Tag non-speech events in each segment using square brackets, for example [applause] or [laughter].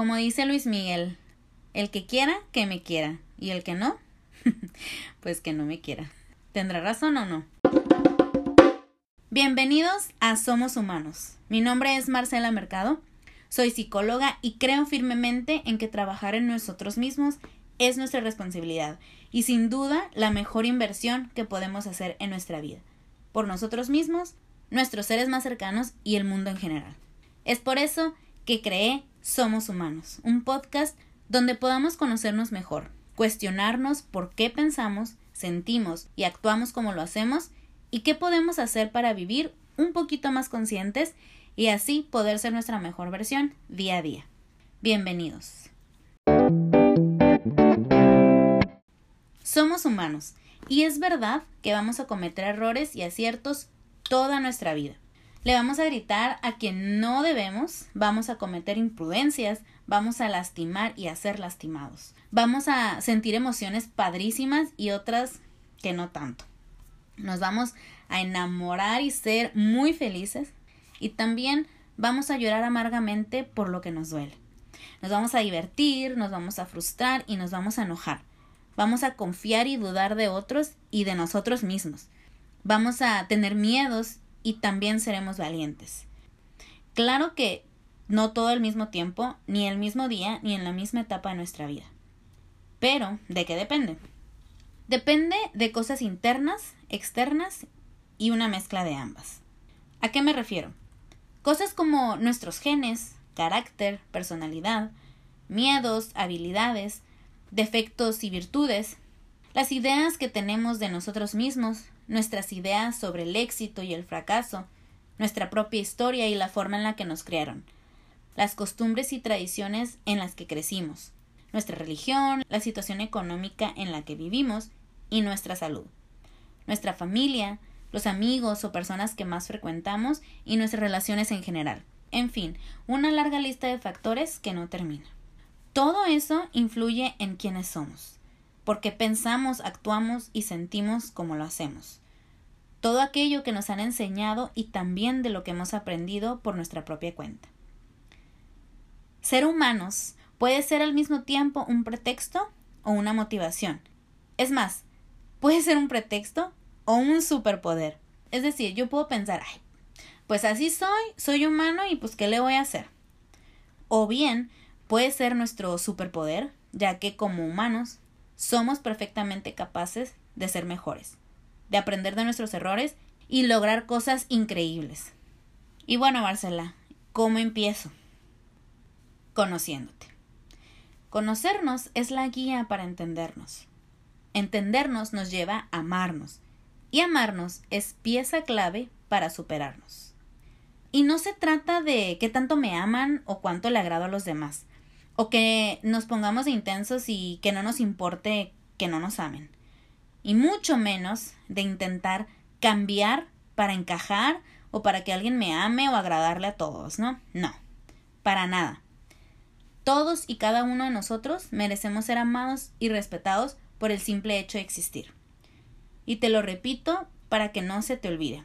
como dice Luis Miguel, el que quiera, que me quiera, y el que no, [laughs] pues que no me quiera. ¿Tendrá razón o no? Bienvenidos a Somos Humanos. Mi nombre es Marcela Mercado, soy psicóloga y creo firmemente en que trabajar en nosotros mismos es nuestra responsabilidad y sin duda la mejor inversión que podemos hacer en nuestra vida, por nosotros mismos, nuestros seres más cercanos y el mundo en general. Es por eso que creé Somos Humanos, un podcast donde podamos conocernos mejor, cuestionarnos por qué pensamos, sentimos y actuamos como lo hacemos y qué podemos hacer para vivir un poquito más conscientes y así poder ser nuestra mejor versión día a día. Bienvenidos. Somos humanos y es verdad que vamos a cometer errores y aciertos toda nuestra vida. Le vamos a gritar a quien no debemos, vamos a cometer imprudencias, vamos a lastimar y a ser lastimados. Vamos a sentir emociones padrísimas y otras que no tanto. Nos vamos a enamorar y ser muy felices y también vamos a llorar amargamente por lo que nos duele. Nos vamos a divertir, nos vamos a frustrar y nos vamos a enojar. Vamos a confiar y dudar de otros y de nosotros mismos. Vamos a tener miedos y también seremos valientes. Claro que no todo al mismo tiempo, ni el mismo día, ni en la misma etapa de nuestra vida. Pero, ¿de qué depende? Depende de cosas internas, externas y una mezcla de ambas. ¿A qué me refiero? Cosas como nuestros genes, carácter, personalidad, miedos, habilidades, defectos y virtudes, las ideas que tenemos de nosotros mismos, nuestras ideas sobre el éxito y el fracaso, nuestra propia historia y la forma en la que nos criaron, las costumbres y tradiciones en las que crecimos, nuestra religión, la situación económica en la que vivimos y nuestra salud, nuestra familia, los amigos o personas que más frecuentamos y nuestras relaciones en general. En fin, una larga lista de factores que no termina. Todo eso influye en quiénes somos, porque pensamos, actuamos y sentimos como lo hacemos todo aquello que nos han enseñado y también de lo que hemos aprendido por nuestra propia cuenta. Ser humanos puede ser al mismo tiempo un pretexto o una motivación. Es más, puede ser un pretexto o un superpoder. Es decir, yo puedo pensar, ay, pues así soy, soy humano y pues ¿qué le voy a hacer? O bien, puede ser nuestro superpoder, ya que como humanos somos perfectamente capaces de ser mejores de aprender de nuestros errores y lograr cosas increíbles. Y bueno, Marcela, ¿cómo empiezo? Conociéndote. Conocernos es la guía para entendernos. Entendernos nos lleva a amarnos. Y amarnos es pieza clave para superarnos. Y no se trata de qué tanto me aman o cuánto le agrado a los demás. O que nos pongamos intensos y que no nos importe que no nos amen y mucho menos de intentar cambiar para encajar o para que alguien me ame o agradarle a todos, ¿no? No, para nada. Todos y cada uno de nosotros merecemos ser amados y respetados por el simple hecho de existir. Y te lo repito para que no se te olvide.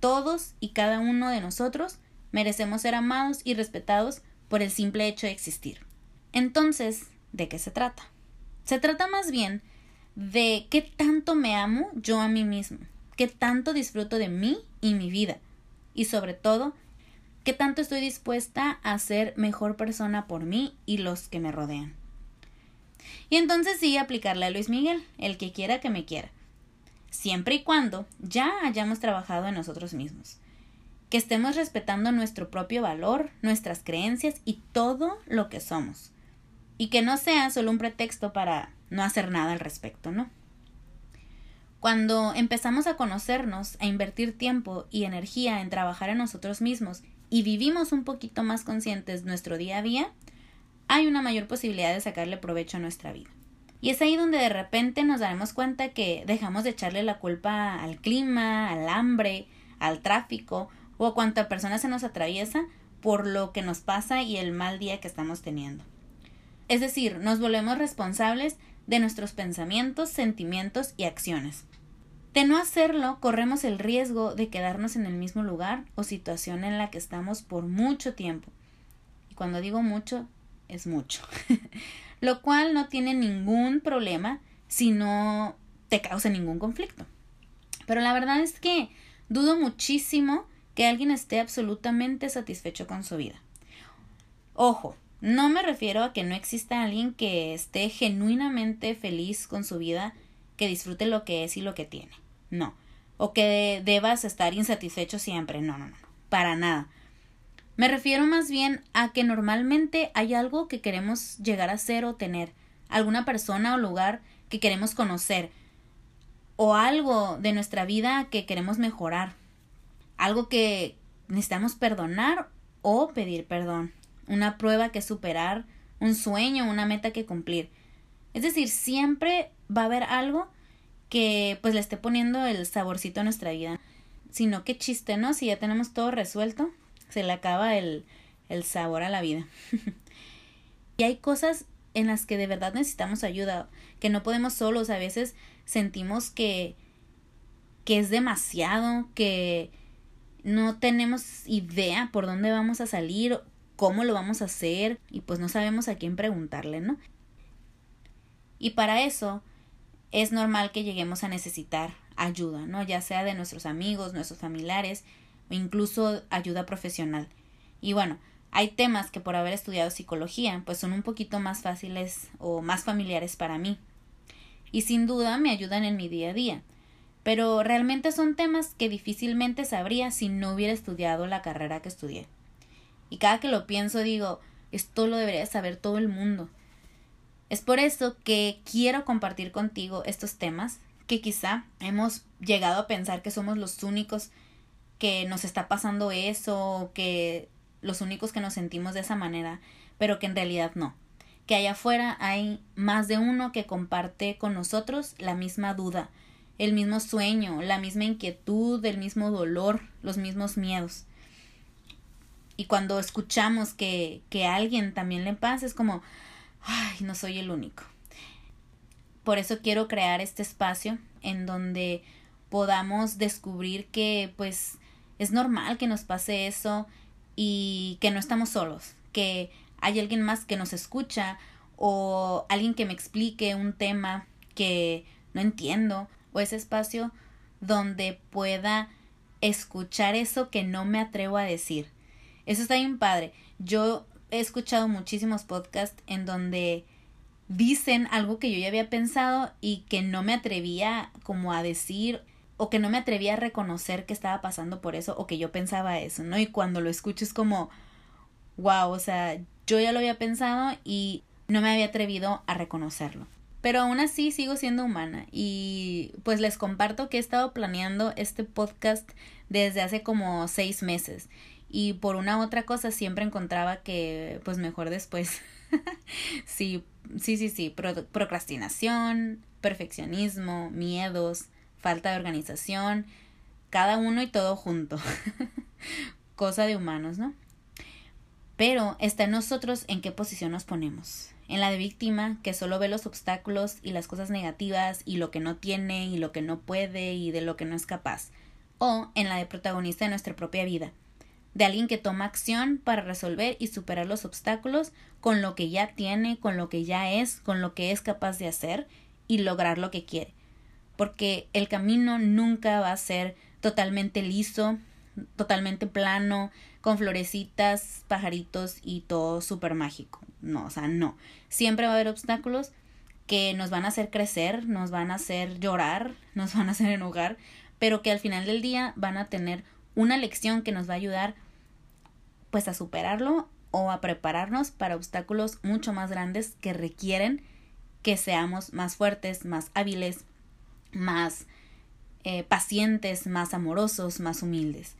Todos y cada uno de nosotros merecemos ser amados y respetados por el simple hecho de existir. Entonces, ¿de qué se trata? Se trata más bien de qué tanto me amo yo a mí mismo, qué tanto disfruto de mí y mi vida, y sobre todo, qué tanto estoy dispuesta a ser mejor persona por mí y los que me rodean. Y entonces sí aplicarle a Luis Miguel, el que quiera que me quiera, siempre y cuando ya hayamos trabajado en nosotros mismos, que estemos respetando nuestro propio valor, nuestras creencias y todo lo que somos, y que no sea solo un pretexto para no hacer nada al respecto, ¿no? Cuando empezamos a conocernos, a invertir tiempo y energía en trabajar en nosotros mismos y vivimos un poquito más conscientes nuestro día a día, hay una mayor posibilidad de sacarle provecho a nuestra vida. Y es ahí donde de repente nos daremos cuenta que dejamos de echarle la culpa al clima, al hambre, al tráfico o a cuanta persona se nos atraviesa por lo que nos pasa y el mal día que estamos teniendo. Es decir, nos volvemos responsables de nuestros pensamientos, sentimientos y acciones. De no hacerlo, corremos el riesgo de quedarnos en el mismo lugar o situación en la que estamos por mucho tiempo. Cuando digo mucho, es mucho. [laughs] Lo cual no tiene ningún problema si no te causa ningún conflicto. Pero la verdad es que dudo muchísimo que alguien esté absolutamente satisfecho con su vida. Ojo, no me refiero a que no exista alguien que esté genuinamente feliz con su vida, que disfrute lo que es y lo que tiene. No. O que debas estar insatisfecho siempre. No, no, no. Para nada. Me refiero más bien a que normalmente hay algo que queremos llegar a ser o tener, alguna persona o lugar que queremos conocer, o algo de nuestra vida que queremos mejorar, algo que necesitamos perdonar o pedir perdón, una prueba que superar, un sueño, una meta que cumplir. Es decir, siempre va a haber algo que pues le esté poniendo el saborcito a nuestra vida. Sino qué chiste, ¿no? Si ya tenemos todo resuelto, se le acaba el, el sabor a la vida. [laughs] y hay cosas en las que de verdad necesitamos ayuda, que no podemos solos, a veces sentimos que que es demasiado, que no tenemos idea por dónde vamos a salir, cómo lo vamos a hacer y pues no sabemos a quién preguntarle, ¿no? Y para eso es normal que lleguemos a necesitar ayuda, ¿no? Ya sea de nuestros amigos, nuestros familiares o incluso ayuda profesional. Y bueno, hay temas que por haber estudiado psicología pues son un poquito más fáciles o más familiares para mí. Y sin duda me ayudan en mi día a día. Pero realmente son temas que difícilmente sabría si no hubiera estudiado la carrera que estudié. Y cada que lo pienso digo, esto lo debería saber todo el mundo. Es por eso que quiero compartir contigo estos temas que quizá hemos llegado a pensar que somos los únicos que nos está pasando eso, que los únicos que nos sentimos de esa manera, pero que en realidad no. Que allá afuera hay más de uno que comparte con nosotros la misma duda, el mismo sueño, la misma inquietud, el mismo dolor, los mismos miedos. Y cuando escuchamos que, que alguien también le pasa, es como, ay, no soy el único. Por eso quiero crear este espacio en donde podamos descubrir que pues es normal que nos pase eso y que no estamos solos, que hay alguien más que nos escucha o alguien que me explique un tema que no entiendo o ese espacio donde pueda escuchar eso que no me atrevo a decir. Eso está bien padre. Yo he escuchado muchísimos podcasts en donde dicen algo que yo ya había pensado y que no me atrevía como a decir o que no me atrevía a reconocer que estaba pasando por eso o que yo pensaba eso, ¿no? Y cuando lo escucho es como, wow, o sea, yo ya lo había pensado y no me había atrevido a reconocerlo. Pero aún así sigo siendo humana y pues les comparto que he estado planeando este podcast desde hace como seis meses y por una otra cosa siempre encontraba que pues mejor después. [laughs] sí, sí, sí, sí, procrastinación, perfeccionismo, miedos, falta de organización, cada uno y todo junto. [laughs] cosa de humanos, ¿no? Pero está en nosotros en qué posición nos ponemos. En la de víctima, que solo ve los obstáculos y las cosas negativas y lo que no tiene y lo que no puede y de lo que no es capaz. O en la de protagonista de nuestra propia vida, de alguien que toma acción para resolver y superar los obstáculos con lo que ya tiene, con lo que ya es, con lo que es capaz de hacer y lograr lo que quiere. Porque el camino nunca va a ser totalmente liso, totalmente plano, con florecitas, pajaritos y todo súper mágico. No, o sea, no. Siempre va a haber obstáculos que nos van a hacer crecer, nos van a hacer llorar, [laughs] nos van a hacer enojar, pero que al final del día van a tener una lección que nos va a ayudar pues a superarlo o a prepararnos para obstáculos mucho más grandes que requieren que seamos más fuertes, más hábiles, más eh, pacientes, más amorosos, más humildes.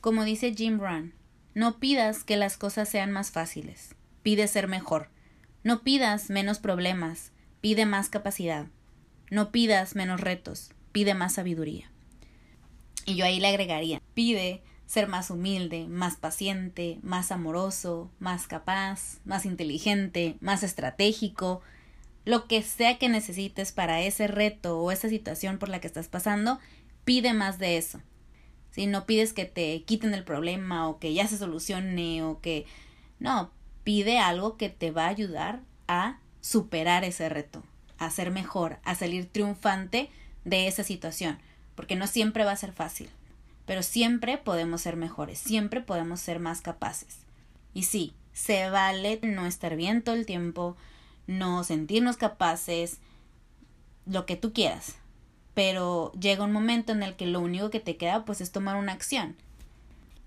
Como dice Jim Brown, no pidas que las cosas sean más fáciles, pide ser mejor. No pidas menos problemas, pide más capacidad. No pidas menos retos, pide más sabiduría. Y yo ahí le agregaría, pide ser más humilde, más paciente, más amoroso, más capaz, más inteligente, más estratégico, lo que sea que necesites para ese reto o esa situación por la que estás pasando, pide más de eso. Si no pides que te quiten el problema o que ya se solucione o que No, pide algo que te va a ayudar a superar ese reto, a ser mejor, a salir triunfante de esa situación, porque no siempre va a ser fácil, pero siempre podemos ser mejores, siempre podemos ser más capaces. Y sí, se vale no estar bien todo el tiempo, no sentirnos capaces, lo que tú quieras, pero llega un momento en el que lo único que te queda pues es tomar una acción.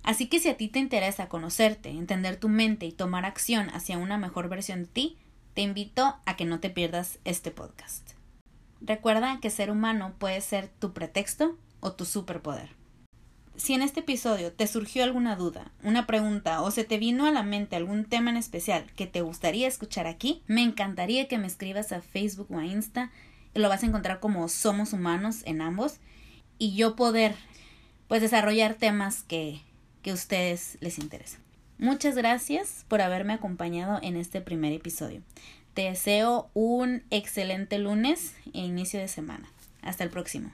Así que si a ti te interesa conocerte, entender tu mente y tomar acción hacia una mejor versión de ti, te invito a que no te pierdas este podcast. Recuerda que ser humano puede ser tu pretexto o tu superpoder. Si en este episodio te surgió alguna duda, una pregunta o se te vino a la mente algún tema en especial que te gustaría escuchar aquí, me encantaría que me escribas a Facebook o a Insta lo vas a encontrar como somos humanos en ambos y yo poder pues desarrollar temas que, que a ustedes les interesen. Muchas gracias por haberme acompañado en este primer episodio. Te deseo un excelente lunes e inicio de semana. Hasta el próximo.